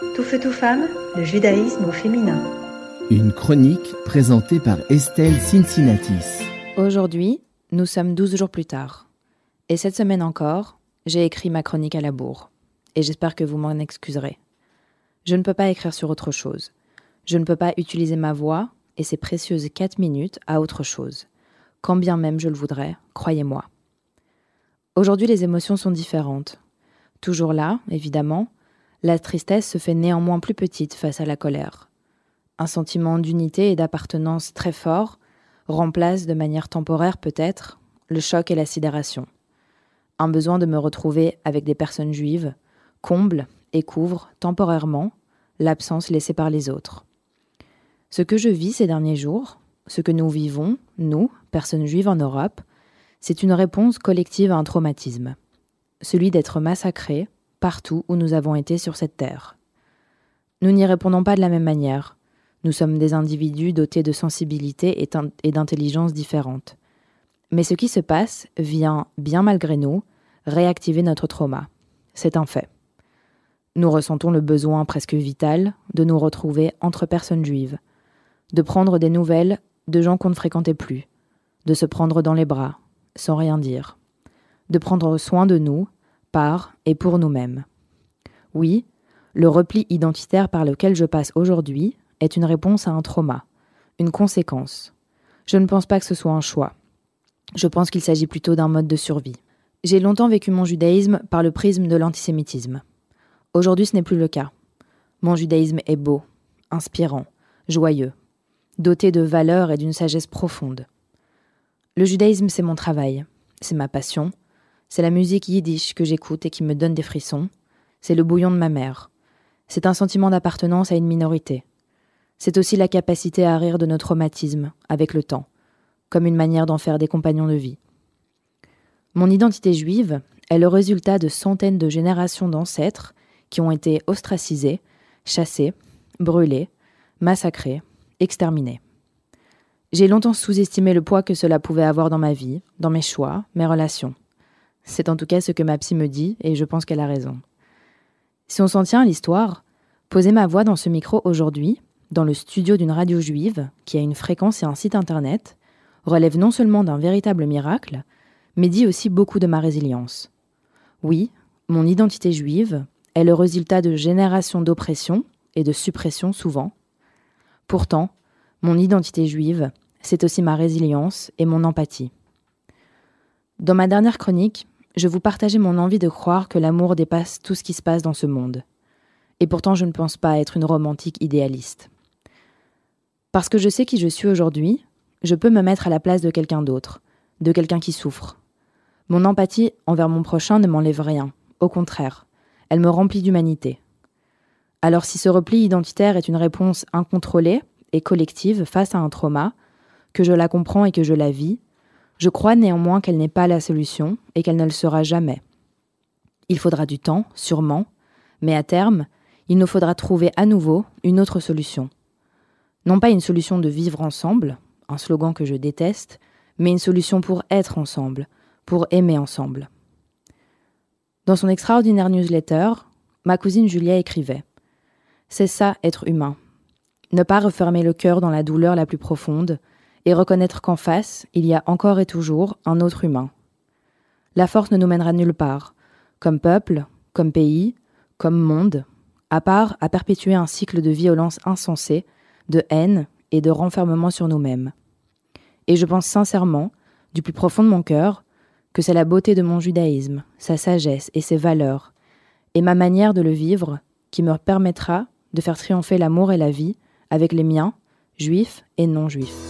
Tout feu, tout femme, le judaïsme au féminin. Une chronique présentée par Estelle Cincinnatis. Aujourd'hui, nous sommes 12 jours plus tard. Et cette semaine encore, j'ai écrit ma chronique à la bourre. Et j'espère que vous m'en excuserez. Je ne peux pas écrire sur autre chose. Je ne peux pas utiliser ma voix et ces précieuses 4 minutes à autre chose. Quand bien même je le voudrais, croyez-moi. Aujourd'hui, les émotions sont différentes. Toujours là, évidemment, la tristesse se fait néanmoins plus petite face à la colère. Un sentiment d'unité et d'appartenance très fort remplace de manière temporaire peut-être le choc et la sidération. Un besoin de me retrouver avec des personnes juives comble et couvre temporairement l'absence laissée par les autres. Ce que je vis ces derniers jours, ce que nous vivons, nous, personnes juives en Europe, c'est une réponse collective à un traumatisme, celui d'être massacrés partout où nous avons été sur cette terre. Nous n'y répondons pas de la même manière. Nous sommes des individus dotés de sensibilité et d'intelligence différentes. Mais ce qui se passe vient, bien malgré nous, réactiver notre trauma. C'est un fait. Nous ressentons le besoin presque vital de nous retrouver entre personnes juives, de prendre des nouvelles de gens qu'on ne fréquentait plus, de se prendre dans les bras, sans rien dire, de prendre soin de nous par et pour nous-mêmes. Oui, le repli identitaire par lequel je passe aujourd'hui est une réponse à un trauma, une conséquence. Je ne pense pas que ce soit un choix. Je pense qu'il s'agit plutôt d'un mode de survie. J'ai longtemps vécu mon judaïsme par le prisme de l'antisémitisme. Aujourd'hui, ce n'est plus le cas. Mon judaïsme est beau, inspirant, joyeux, doté de valeurs et d'une sagesse profonde. Le judaïsme, c'est mon travail, c'est ma passion, c'est la musique yiddish que j'écoute et qui me donne des frissons. C'est le bouillon de ma mère. C'est un sentiment d'appartenance à une minorité. C'est aussi la capacité à rire de nos traumatismes, avec le temps, comme une manière d'en faire des compagnons de vie. Mon identité juive est le résultat de centaines de générations d'ancêtres qui ont été ostracisés, chassés, brûlés, massacrés, exterminés. J'ai longtemps sous-estimé le poids que cela pouvait avoir dans ma vie, dans mes choix, mes relations. C'est en tout cas ce que ma psy me dit, et je pense qu'elle a raison. Si on s'en tient à l'histoire, poser ma voix dans ce micro aujourd'hui, dans le studio d'une radio juive, qui a une fréquence et un site internet, relève non seulement d'un véritable miracle, mais dit aussi beaucoup de ma résilience. Oui, mon identité juive est le résultat de générations d'oppression et de suppression souvent. Pourtant, mon identité juive, c'est aussi ma résilience et mon empathie. Dans ma dernière chronique, je vous partageais mon envie de croire que l'amour dépasse tout ce qui se passe dans ce monde. Et pourtant, je ne pense pas être une romantique idéaliste. Parce que je sais qui je suis aujourd'hui, je peux me mettre à la place de quelqu'un d'autre, de quelqu'un qui souffre. Mon empathie envers mon prochain ne m'enlève rien, au contraire, elle me remplit d'humanité. Alors si ce repli identitaire est une réponse incontrôlée et collective face à un trauma, que je la comprends et que je la vis, je crois néanmoins qu'elle n'est pas la solution et qu'elle ne le sera jamais. Il faudra du temps, sûrement, mais à terme, il nous faudra trouver à nouveau une autre solution. Non pas une solution de vivre ensemble, un slogan que je déteste, mais une solution pour être ensemble, pour aimer ensemble. Dans son extraordinaire newsletter, ma cousine Julia écrivait C'est ça être humain. Ne pas refermer le cœur dans la douleur la plus profonde, et reconnaître qu'en face, il y a encore et toujours un autre humain. La force ne nous mènera nulle part, comme peuple, comme pays, comme monde, à part à perpétuer un cycle de violence insensée, de haine et de renfermement sur nous-mêmes. Et je pense sincèrement, du plus profond de mon cœur, que c'est la beauté de mon judaïsme, sa sagesse et ses valeurs, et ma manière de le vivre qui me permettra de faire triompher l'amour et la vie avec les miens, juifs et non juifs.